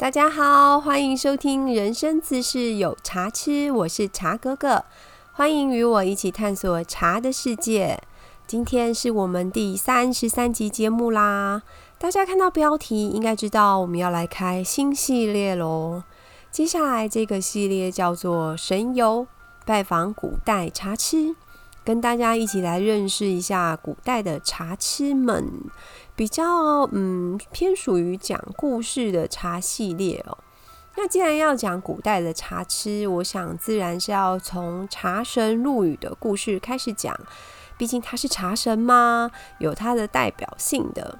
大家好，欢迎收听《人生自是有茶吃》，我是茶哥哥，欢迎与我一起探索茶的世界。今天是我们第三十三集节目啦，大家看到标题应该知道我们要来开新系列喽。接下来这个系列叫做“神游拜访古代茶痴”，跟大家一起来认识一下古代的茶痴们。比较嗯偏属于讲故事的茶系列哦。那既然要讲古代的茶痴，我想自然是要从茶神陆羽的故事开始讲。毕竟他是茶神嘛，有他的代表性的。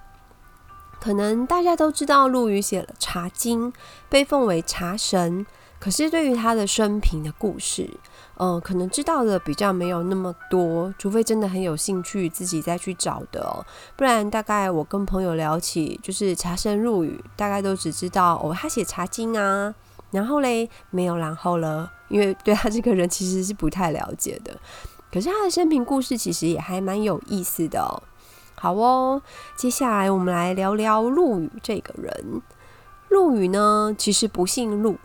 可能大家都知道陆羽写了《茶经》，被奉为茶神。可是对于他的生平的故事，嗯，可能知道的比较没有那么多，除非真的很有兴趣自己再去找的哦。不然，大概我跟朋友聊起，就是茶神入语，大概都只知道哦，他写《茶经》啊，然后嘞，没有然后了，因为对他这个人其实是不太了解的。可是他的生平故事其实也还蛮有意思的哦。好哦，接下来我们来聊聊陆羽这个人。陆羽呢，其实不姓陆。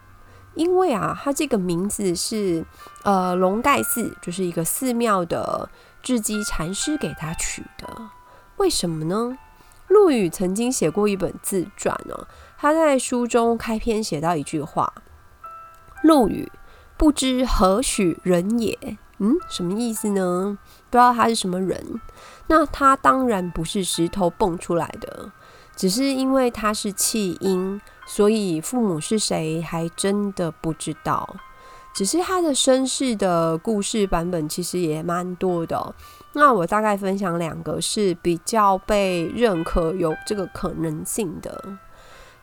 因为啊，他这个名字是呃龙盖寺，就是一个寺庙的智积禅师给他取的。为什么呢？陆羽曾经写过一本自传呢，他在书中开篇写到一句话：“陆羽不知何许人也。”嗯，什么意思呢？不知道他是什么人。那他当然不是石头蹦出来的，只是因为他是弃婴。所以父母是谁还真的不知道，只是他的身世的故事版本其实也蛮多的。那我大概分享两个是比较被认可有这个可能性的。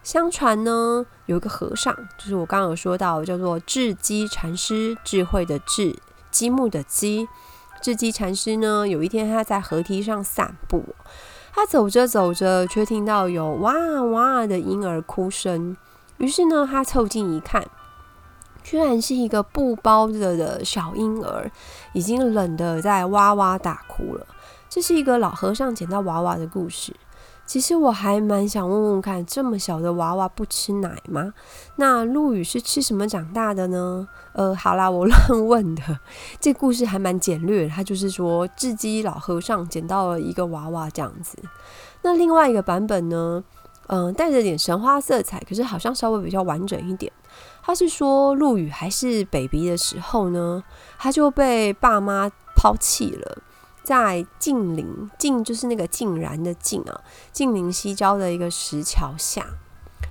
相传呢，有一个和尚，就是我刚刚有说到叫做智积禅师，智慧的智，积木的积。智积禅师呢，有一天他在河堤上散步。他走着走着，却听到有哇哇的婴儿哭声。于是呢，他凑近一看，居然是一个布包着的小婴儿，已经冷得在哇哇大哭了。这是一个老和尚捡到娃娃的故事。其实我还蛮想问问看，这么小的娃娃不吃奶吗？那陆羽是吃什么长大的呢？呃，好啦，我 乱问的。这故事还蛮简略，他就是说，智积老和尚捡到了一个娃娃这样子。那另外一个版本呢，嗯，带着点神话色彩，可是好像稍微比较完整一点。他是说，陆羽还是 baby 的时候呢，他就被爸妈抛弃了。在晋陵，晋就是那个晋然的晋啊，晋陵西郊的一个石桥下，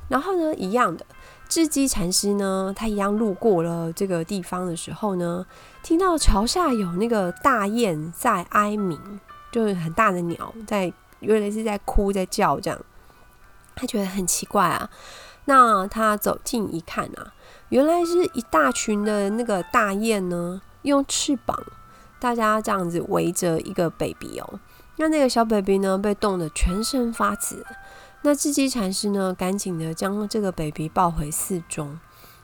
然后呢，一样的智积禅师呢，他一样路过了这个地方的时候呢，听到桥下有那个大雁在哀鸣，就是很大的鸟在，原来是在哭在叫这样，他觉得很奇怪啊，那他走近一看啊，原来是一大群的那个大雁呢，用翅膀。大家这样子围着一个 baby 哦，那那个小 baby 呢被冻得全身发紫，那智积禅师呢赶紧的将这个 baby 抱回寺中。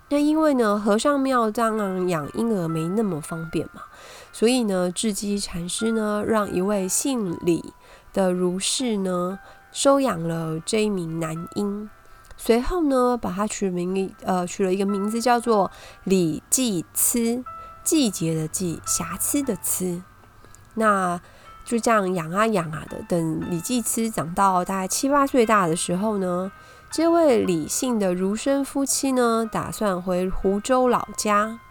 那因为呢和尚庙这样养婴儿没那么方便嘛，所以呢智积禅师呢让一位姓李的儒士呢收养了这一名男婴，随后呢把他取名呃取了一个名字叫做李继慈。季节的季，瑕疵的疵，那就这样养啊养啊的。等李继慈长到大概七八岁大的时候呢，这位李姓的儒生夫妻呢，打算回湖州老家。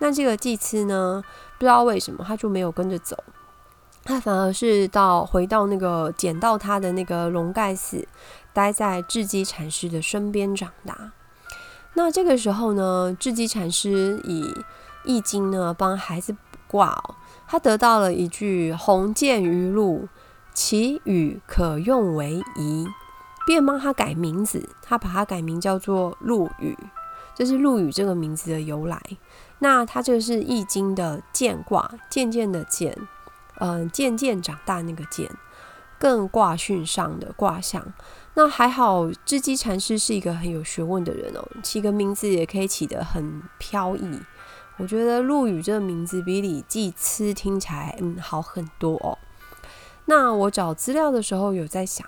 那这个季慈呢，不知道为什么他就没有跟着走，他反而是到回到那个捡到他的那个龙盖寺，待在智积禅师的身边长大。那这个时候呢，智积禅师以易经呢，帮孩子卜卦哦，他得到了一句“鸿渐于陆，其羽可用为宜”，便帮他改名字，他把他改名叫做陆羽，这是陆羽这个名字的由来。那他这个是易经的渐卦，渐渐的渐，嗯，渐渐长大那个渐，更卦训上的卦象。那还好，智积禅师是一个很有学问的人哦，起个名字也可以起得很飘逸。我觉得陆羽这个名字比李继慈听起来嗯好很多哦。那我找资料的时候有在想，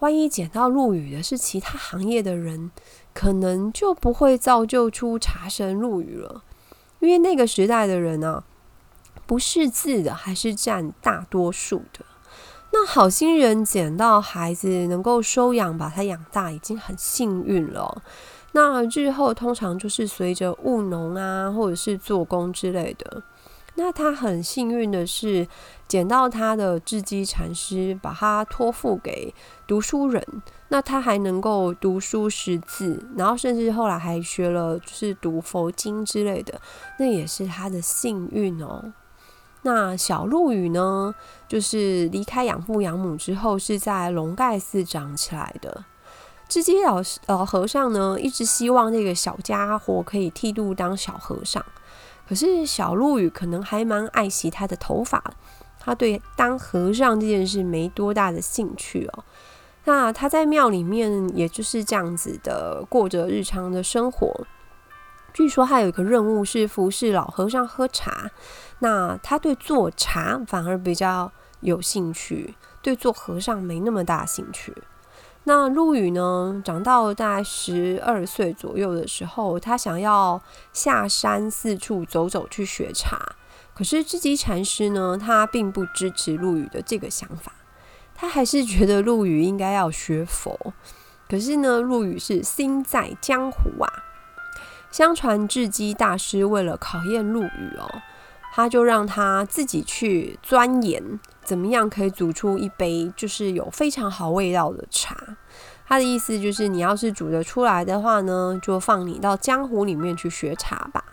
万一捡到陆羽的是其他行业的人，可能就不会造就出茶神陆羽了。因为那个时代的人呢，不识字的还是占大多数的。那好心人捡到孩子能够收养，把他养大，已经很幸运了。那日后通常就是随着务农啊，或者是做工之类的。那他很幸运的是，捡到他的智基禅师，把他托付给读书人。那他还能够读书识字，然后甚至后来还学了，就是读佛经之类的。那也是他的幸运哦。那小陆羽呢，就是离开养父养母之后，是在龙盖寺长起来的。智基老师呃和尚呢，一直希望这个小家伙可以剃度当小和尚。可是小陆羽可能还蛮爱惜他的头发，他对当和尚这件事没多大的兴趣哦。那他在庙里面也就是这样子的过着日常的生活。据说他有一个任务是服侍老和尚喝茶，那他对做茶反而比较有兴趣，对做和尚没那么大兴趣。那陆羽呢？长到大概十二岁左右的时候，他想要下山四处走走去学茶。可是智基禅师呢，他并不支持陆羽的这个想法，他还是觉得陆羽应该要学佛。可是呢，陆羽是心在江湖啊。相传智基大师为了考验陆羽哦，他就让他自己去钻研。怎么样可以煮出一杯就是有非常好味道的茶？他的意思就是，你要是煮得出来的话呢，就放你到江湖里面去学茶吧。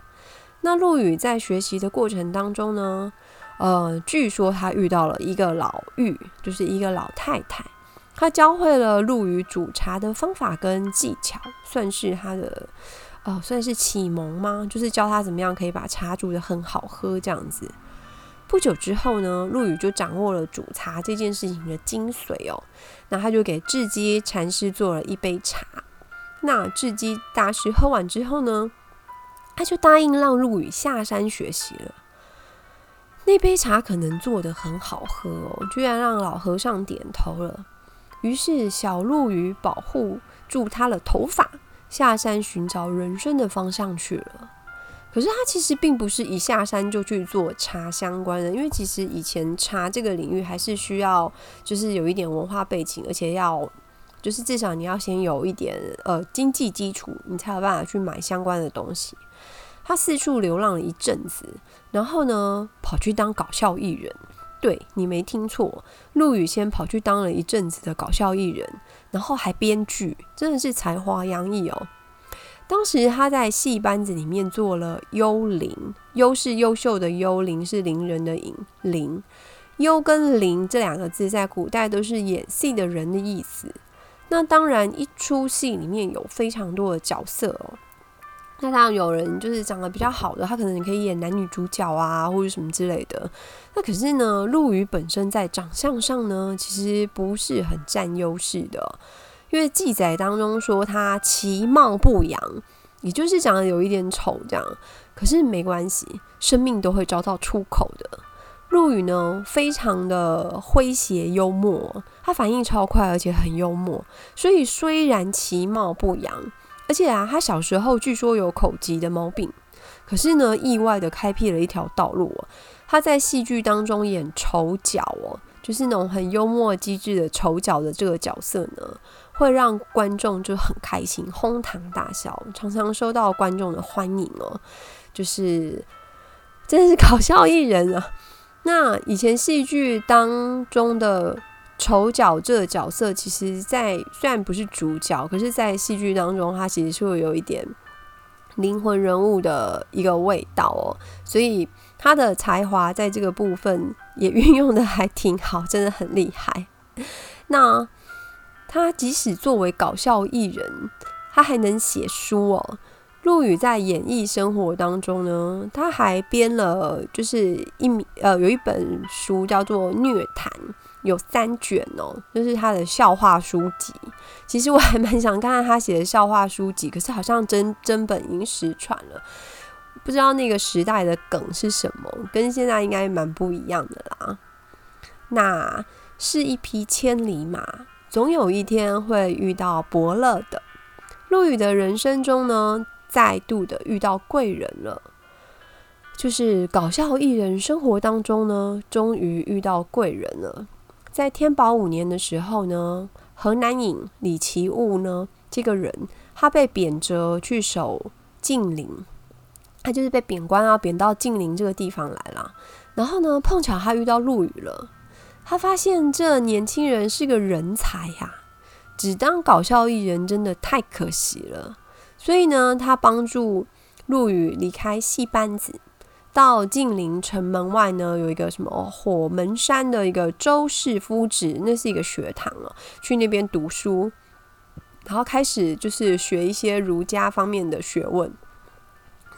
那陆羽在学习的过程当中呢，呃，据说他遇到了一个老妪，就是一个老太太，她教会了陆羽煮茶的方法跟技巧，算是他的哦，算是启蒙吗？就是教他怎么样可以把茶煮得很好喝这样子。不久之后呢，陆羽就掌握了煮茶这件事情的精髓哦。那他就给智基禅师做了一杯茶。那智基大师喝完之后呢，他就答应让陆羽下山学习了。那杯茶可能做的很好喝哦，居然让老和尚点头了。于是小陆羽保护住他的头发，下山寻找人生的方向去了。可是他其实并不是一下山就去做茶相关的，因为其实以前茶这个领域还是需要就是有一点文化背景，而且要就是至少你要先有一点呃经济基础，你才有办法去买相关的东西。他四处流浪了一阵子，然后呢跑去当搞笑艺人。对你没听错，陆羽先跑去当了一阵子的搞笑艺人，然后还编剧，真的是才华洋溢哦。当时他在戏班子里面做了幽灵，优是优秀的幽灵，是伶人的影灵。幽跟灵这两个字在古代都是演戏的人的意思。那当然，一出戏里面有非常多的角色哦。那当然有人就是长得比较好的，他可能你可以演男女主角啊，或者什么之类的。那可是呢，陆羽本身在长相上呢，其实不是很占优势的。因为记载当中说他其貌不扬，也就是长得有一点丑这样。可是没关系，生命都会找到出口的。陆羽呢，非常的诙谐幽默，他反应超快，而且很幽默。所以虽然其貌不扬，而且啊，他小时候据说有口疾的毛病，可是呢，意外的开辟了一条道路。他在戏剧当中演丑角哦，就是那种很幽默机智的丑角的这个角色呢。会让观众就很开心，哄堂大笑，常常收到观众的欢迎哦。就是真的是搞笑艺人啊。那以前戏剧当中的丑角这个角色，其实，在虽然不是主角，可是在戏剧当中，他其实是会有一点灵魂人物的一个味道哦。所以他的才华在这个部分也运用的还挺好，真的很厉害。那。他即使作为搞笑艺人，他还能写书哦。陆羽在演艺生活当中呢，他还编了就是一呃有一本书叫做《虐谈》，有三卷哦，就是他的笑话书籍。其实我还蛮想看看他写的笑话书籍，可是好像真真本已经失传了，不知道那个时代的梗是什么，跟现在应该蛮不一样的啦。那是一匹千里马。总有一天会遇到伯乐的。陆羽的人生中呢，再度的遇到贵人了，就是搞笑艺人生活当中呢，终于遇到贵人了。在天宝五年的时候呢，河南尹李奇物呢，这个人他被贬谪去守晋陵，他就是被贬官啊，贬到晋陵这个地方来了。然后呢，碰巧他遇到陆羽了，他发现这年轻人是个人才呀。只当搞笑艺人真的太可惜了，所以呢，他帮助陆羽离开戏班子，到晋陵城门外呢有一个什么火门山的一个周氏夫子，那是一个学堂哦，去那边读书，然后开始就是学一些儒家方面的学问。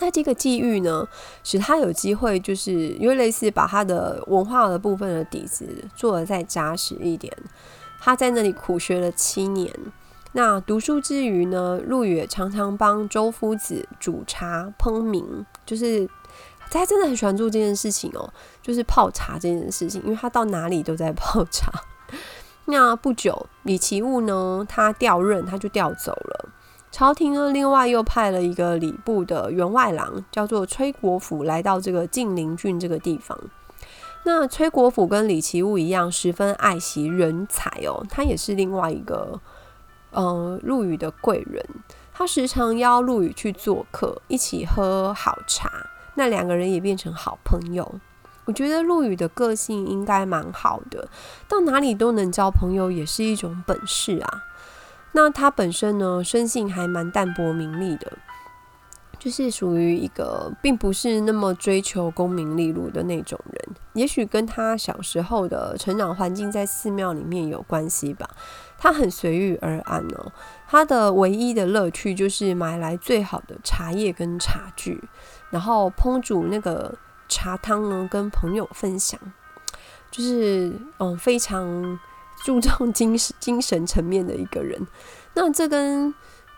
那这个际遇呢，使他有机会，就是因为类似把他的文化的部分的底子做得再扎实一点。他在那里苦学了七年。那读书之余呢，陆羽常常帮周夫子煮茶烹茗，就是他真的很喜欢做这件事情哦，就是泡茶这件事情，因为他到哪里都在泡茶。那不久，李奇物呢，他调任，他就调走了。朝廷呢，另外又派了一个礼部的员外郎，叫做崔国府，来到这个晋陵郡这个地方。那崔国府跟李奇物一样，十分爱惜人才哦。他也是另外一个，嗯，陆羽的贵人。他时常邀陆羽去做客，一起喝好茶。那两个人也变成好朋友。我觉得陆羽的个性应该蛮好的，到哪里都能交朋友，也是一种本事啊。那他本身呢，生性还蛮淡泊名利的。就是属于一个并不是那么追求功名利禄的那种人，也许跟他小时候的成长环境在寺庙里面有关系吧。他很随遇而安哦，他的唯一的乐趣就是买来最好的茶叶跟茶具，然后烹煮那个茶汤呢，跟朋友分享。就是嗯，非常注重精神精神层面的一个人。那这跟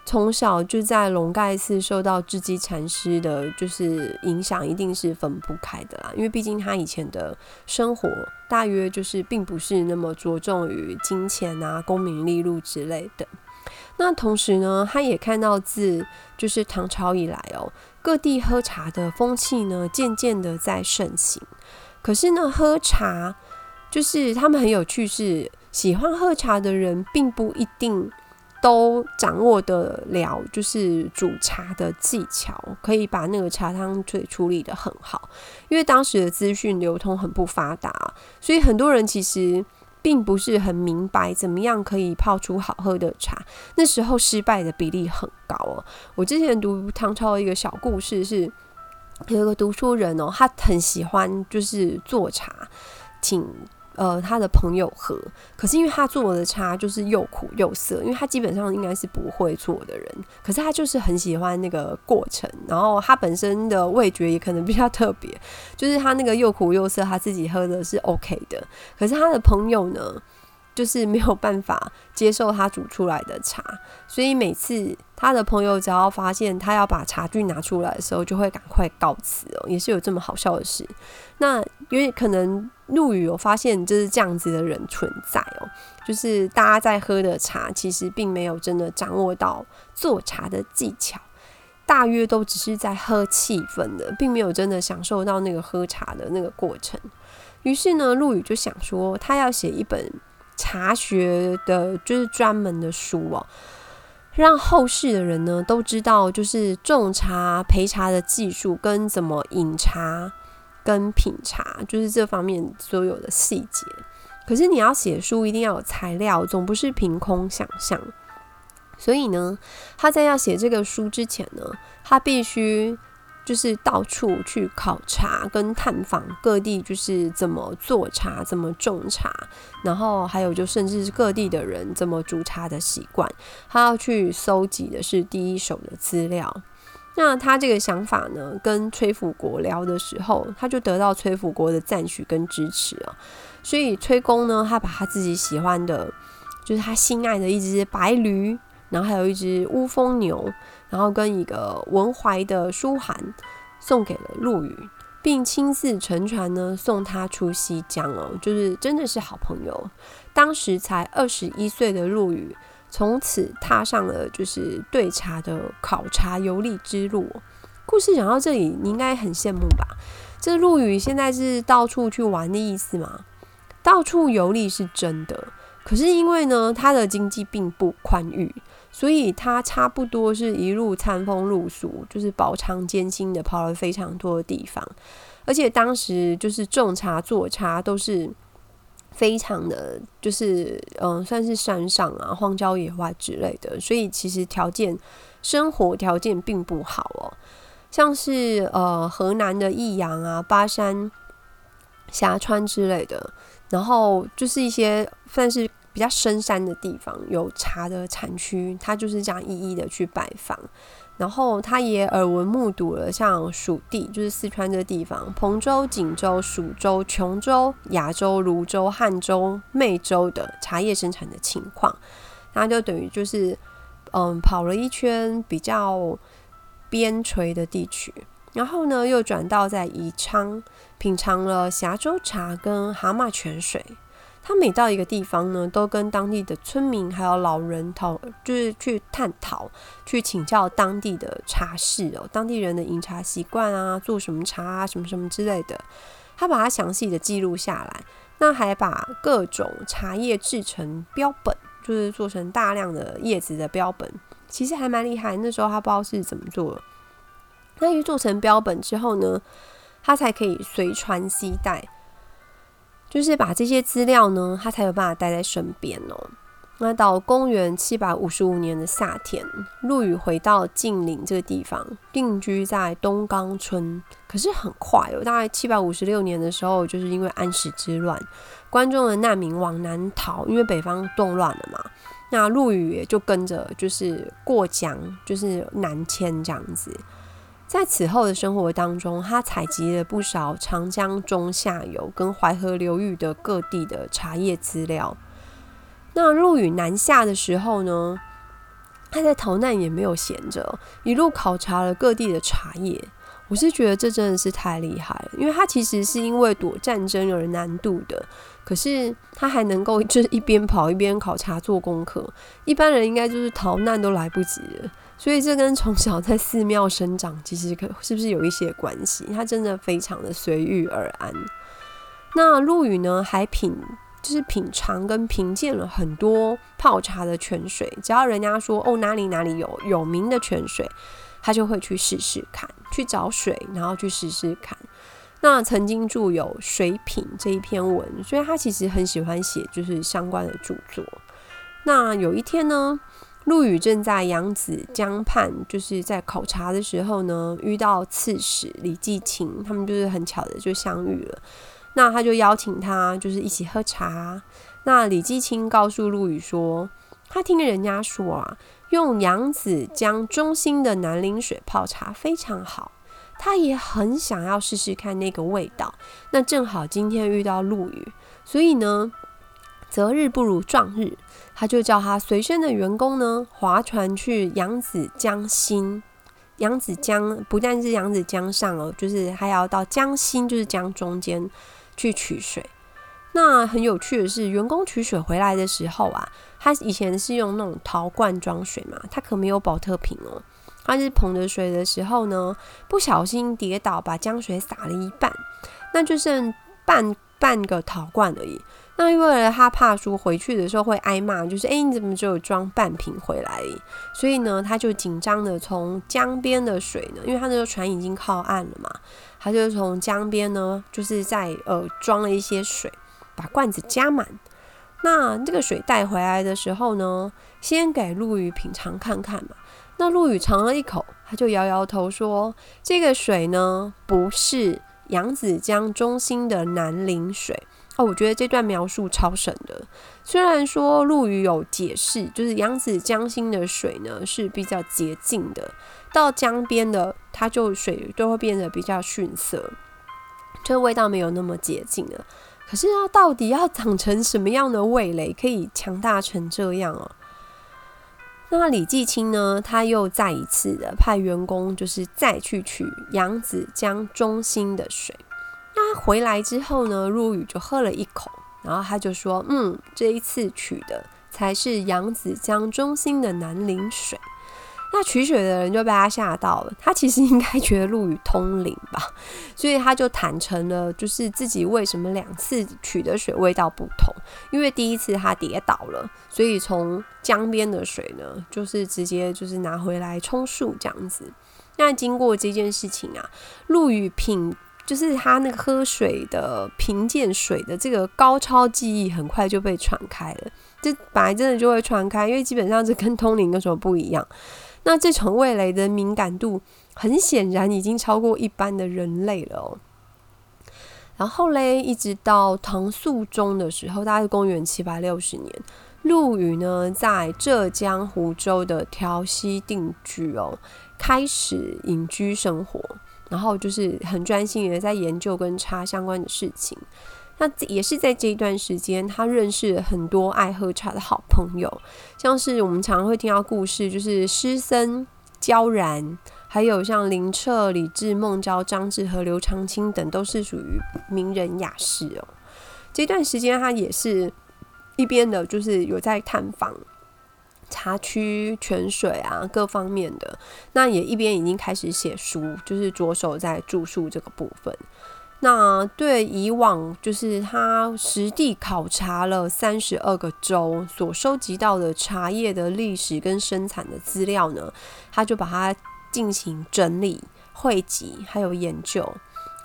从小就在龙盖寺受到智基禅师的，就是影响，一定是分不开的啦。因为毕竟他以前的生活，大约就是并不是那么着重于金钱啊、功名利禄之类的。那同时呢，他也看到自就是唐朝以来哦，各地喝茶的风气呢，渐渐的在盛行。可是呢，喝茶就是他们很有趣，是喜欢喝茶的人，并不一定。都掌握得了，就是煮茶的技巧，可以把那个茶汤水处理的很好。因为当时的资讯流通很不发达，所以很多人其实并不是很明白怎么样可以泡出好喝的茶。那时候失败的比例很高哦。我之前读唐朝的一个小故事，是有一个读书人哦，他很喜欢就是做茶，请。呃，他的朋友喝，可是因为他做的茶就是又苦又涩，因为他基本上应该是不会做的人，可是他就是很喜欢那个过程，然后他本身的味觉也可能比较特别，就是他那个又苦又涩，他自己喝的是 OK 的，可是他的朋友呢？就是没有办法接受他煮出来的茶，所以每次他的朋友只要发现他要把茶具拿出来的时候，就会赶快告辞哦，也是有这么好笑的事。那因为可能陆羽有发现就是这样子的人存在哦，就是大家在喝的茶其实并没有真的掌握到做茶的技巧，大约都只是在喝气氛的，并没有真的享受到那个喝茶的那个过程。于是呢，陆羽就想说，他要写一本。茶学的就是专门的书哦，让后世的人呢都知道，就是种茶、焙茶的技术跟怎么饮茶、跟品茶，就是这方面所有的细节。可是你要写书，一定要有材料，总不是凭空想象。所以呢，他在要写这个书之前呢，他必须。就是到处去考察跟探访各地，就是怎么做茶、怎么种茶，然后还有就甚至是各地的人怎么煮茶的习惯，他要去搜集的是第一手的资料。那他这个想法呢，跟崔辅国聊的时候，他就得到崔辅国的赞许跟支持啊。所以崔公呢，他把他自己喜欢的，就是他心爱的一只白驴，然后还有一只乌风牛。然后跟一个文怀的书函送给了陆羽，并亲自乘船呢送他出西江哦，就是真的是好朋友。当时才二十一岁的陆羽，从此踏上了就是对茶的考察游历之路。故事讲到这里，你应该很羡慕吧？这陆羽现在是到处去玩的意思吗？到处游历是真的，可是因为呢，他的经济并不宽裕，所以他差不多是一路餐风露宿，就是饱尝艰辛的跑了非常多的地方。而且当时就是种茶做茶都是非常的，就是嗯，算是山上啊、荒郊野外之类的，所以其实条件生活条件并不好哦。像是呃河南的益阳啊、巴山、峡川之类的。然后就是一些算是比较深山的地方，有茶的产区，他就是这样一一的去拜访。然后他也耳闻目睹了像蜀地，就是四川这地方，彭州、锦州、蜀州、琼州、雅州、泸州、汉州、梅州的茶叶生产的情况。他就等于就是嗯跑了一圈比较边陲的地区。然后呢，又转到在宜昌品尝了峡州茶跟蛤蟆泉水。他每到一个地方呢，都跟当地的村民还有老人讨，就是去探讨、去请教当地的茶事哦，当地人的饮茶习惯啊，做什么茶啊，什么什么之类的。他把它详细的记录下来，那还把各种茶叶制成标本，就是做成大量的叶子的标本，其实还蛮厉害。那时候他不知道是怎么做的。那于做成标本之后呢，他才可以随传携带，就是把这些资料呢，他才有办法带在身边哦。那到公元七百五十五年的夏天，陆羽回到晋陵这个地方，定居在东冈村。可是很快哦，大概七百五十六年的时候，就是因为安史之乱，关中的难民往南逃，因为北方动乱了嘛。那陆羽也就跟着，就是过江，就是南迁这样子。在此后的生活当中，他采集了不少长江中下游跟淮河流域的各地的茶叶资料。那陆羽南下的时候呢，他在逃难也没有闲着，一路考察了各地的茶叶。我是觉得这真的是太厉害了，因为他其实是因为躲战争而难度的，可是他还能够 就是一边跑一边考察做功课。一般人应该就是逃难都来不及了。所以这跟从小在寺庙生长，其实可是不是有一些关系？他真的非常的随遇而安。那陆羽呢，还品就是品尝跟品鉴了很多泡茶的泉水，只要人家说哦哪里哪里有有名的泉水，他就会去试试看，去找水，然后去试试看。那曾经著有《水品》这一篇文，所以他其实很喜欢写就是相关的著作。那有一天呢？陆羽正在扬子江畔，就是在考察的时候呢，遇到刺史李继清，他们就是很巧的就相遇了。那他就邀请他，就是一起喝茶。那李继清告诉陆羽说，他听人家说啊，用扬子江中心的南陵水泡茶非常好，他也很想要试试看那个味道。那正好今天遇到陆羽，所以呢，择日不如撞日。他就叫他随身的员工呢，划船去扬子江心。扬子江不但是扬子江上哦，就是还要到江心，就是江中间去取水。那很有趣的是，员工取水回来的时候啊，他以前是用那种陶罐装水嘛，他可没有保特瓶哦。他是捧着水的时候呢，不小心跌倒，把江水洒了一半，那就剩半半个陶罐而已。那因为他怕说回去的时候会挨骂，就是哎你怎么只有装半瓶回来？所以呢，他就紧张的从江边的水呢，因为他那个船已经靠岸了嘛，他就从江边呢，就是在呃装了一些水，把罐子加满。那这个水带回来的时候呢，先给陆羽品尝看看嘛。那陆羽尝了一口，他就摇摇头说：“这个水呢，不是扬子江中心的南陵水。”哦，我觉得这段描述超神的。虽然说陆羽有解释，就是扬子江心的水呢是比较洁净的，到江边的它就水都会变得比较逊色，这味道没有那么洁净了。可是它到底要长成什么样的味蕾，可以强大成这样哦？那李继清呢，他又再一次的派员工，就是再去取扬子江中心的水。那回来之后呢，陆羽就喝了一口，然后他就说：“嗯，这一次取的才是扬子江中心的南陵水。那取水的人就被他吓到了，他其实应该觉得陆羽通灵吧，所以他就坦诚了，就是自己为什么两次取的水味道不同，因为第一次他跌倒了，所以从江边的水呢，就是直接就是拿回来充数这样子。那经过这件事情啊，陆羽品就是他那个喝水的品鉴水的这个高超技艺，很快就被传开了。这本来真的就会传开，因为基本上是跟通灵有什么不一样。那这种味蕾的敏感度，很显然已经超过一般的人类了。然后嘞，一直到唐肃宗的时候，大概公元七百六十年，陆羽呢在浙江湖州的调溪定居哦，开始隐居生活，然后就是很专心的在研究跟茶相关的事情。那也是在这一段时间，他认识了很多爱喝茶的好朋友，像是我们常常会听到故事，就是诗僧焦然，还有像林澈、李治、孟郊、张志和刘长卿等，都是属于名人雅士哦。这段时间，他也是一边的，就是有在探访茶区、泉水啊各方面的，那也一边已经开始写书，就是着手在著述这个部分。那对以往就是他实地考察了三十二个州所收集到的茶叶的历史跟生产的资料呢，他就把它进行整理、汇集，还有研究。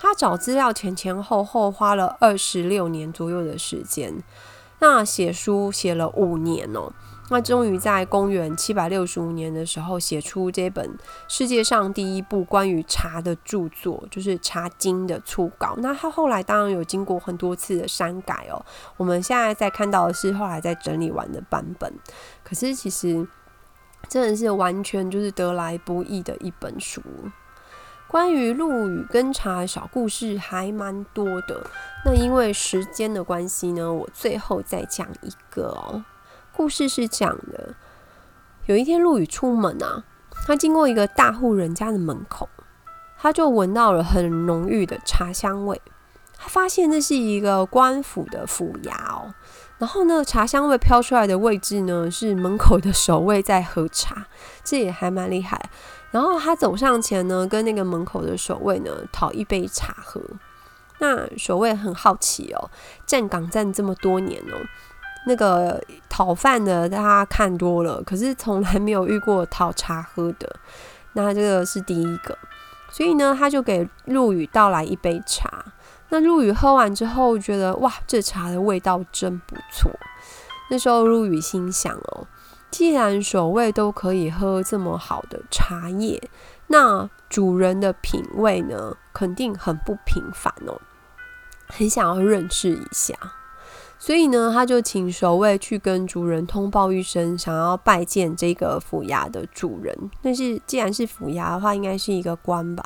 他找资料前前后后花了二十六年左右的时间，那写书写了五年哦。那终于在公元七百六十五年的时候，写出这本世界上第一部关于茶的著作，就是《茶经》的初稿。那他后来当然有经过很多次的删改哦。我们现在在看到的是后来在整理完的版本。可是其实真的是完全就是得来不易的一本书。关于陆羽跟茶的小故事还蛮多的。那因为时间的关系呢，我最后再讲一个哦。故事是讲的，有一天陆羽出门啊，他经过一个大户人家的门口，他就闻到了很浓郁的茶香味。他发现那是一个官府的府衙哦，然后呢，茶香味飘出来的位置呢，是门口的守卫在喝茶，这也还蛮厉害。然后他走上前呢，跟那个门口的守卫呢讨一杯茶喝。那守卫很好奇哦，站岗站这么多年哦。那个讨饭的，他看多了，可是从来没有遇过讨茶喝的，那这个是第一个，所以呢，他就给陆羽倒来一杯茶。那陆羽喝完之后，觉得哇，这茶的味道真不错。那时候陆羽心想哦，既然守卫都可以喝这么好的茶叶，那主人的品味呢，肯定很不平凡哦，很想要认识一下。所以呢，他就请守卫去跟主人通报一声，想要拜见这个府衙的主人。但是既然是府衙的话，应该是一个官吧？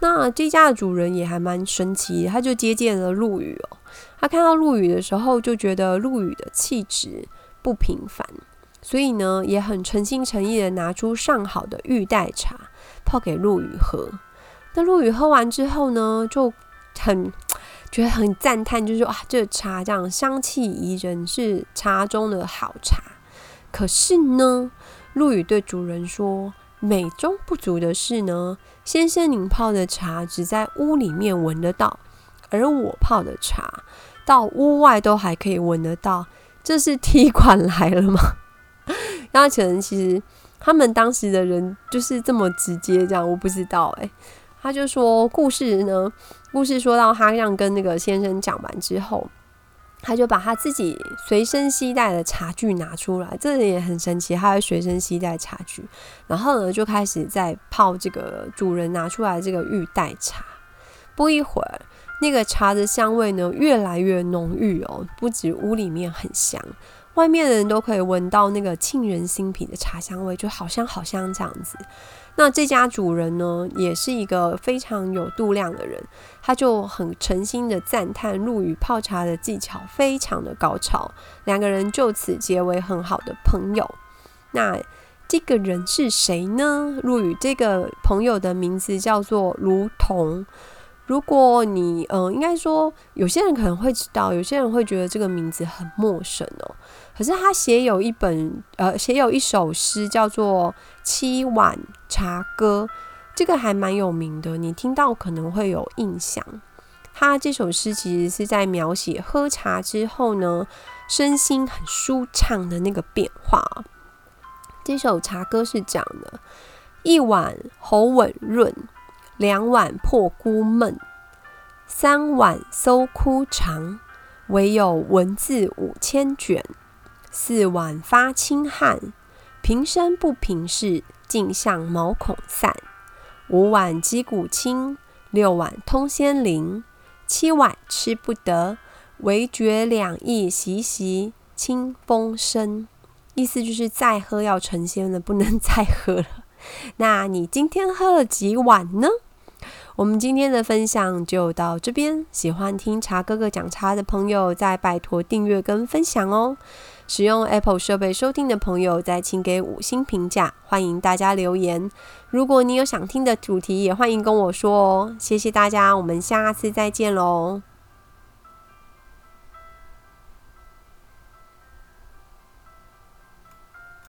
那这家的主人也还蛮神奇，他就接见了陆羽哦。他看到陆羽的时候，就觉得陆羽的气质不平凡，所以呢，也很诚心诚意的拿出上好的玉带茶泡给陆羽喝。那陆羽喝完之后呢，就很。觉得很赞叹，就是说啊，这茶这样香气宜人，是茶中的好茶。可是呢，陆羽对主人说，美中不足的是呢，先生您泡的茶只在屋里面闻得到，而我泡的茶到屋外都还可以闻得到，这是踢馆来了吗？然后可能其实他们当时的人就是这么直接，这样我不知道诶。他就说故事呢，故事说到他这样跟那个先生讲完之后，他就把他自己随身携带的茶具拿出来，这也很神奇，他会随身携带茶具，然后呢就开始在泡这个主人拿出来这个玉带茶。不一会儿，那个茶的香味呢越来越浓郁哦，不止屋里面很香，外面的人都可以闻到那个沁人心脾的茶香味，就好香好香这样子。那这家主人呢，也是一个非常有度量的人，他就很诚心的赞叹陆羽泡茶的技巧非常的高超，两个人就此结为很好的朋友。那这个人是谁呢？陆羽这个朋友的名字叫做卢同。如果你嗯，应该说有些人可能会知道，有些人会觉得这个名字很陌生哦。可是他写有一本呃，写有一首诗叫做《七碗茶歌》，这个还蛮有名的，你听到可能会有印象。他这首诗其实是在描写喝茶之后呢，身心很舒畅的那个变化。这首茶歌是讲的：一碗喉吻润，两碗破孤闷，三碗搜枯肠，唯有文字五千卷。四碗发清汗，平生不平事，尽向毛孔散。五碗击鼓清，六碗通仙灵，七碗吃不得，唯觉两翼习习清风生。意思就是再喝要成仙了，不能 再喝了。那你今天喝了几碗呢？我们今天的分享就到这边。喜欢听茶哥哥讲茶的朋友，再拜托订阅跟分享哦。使用 Apple 设备收听的朋友，再请给五星评价。欢迎大家留言。如果你有想听的主题，也欢迎跟我说哦。谢谢大家，我们下次再见喽。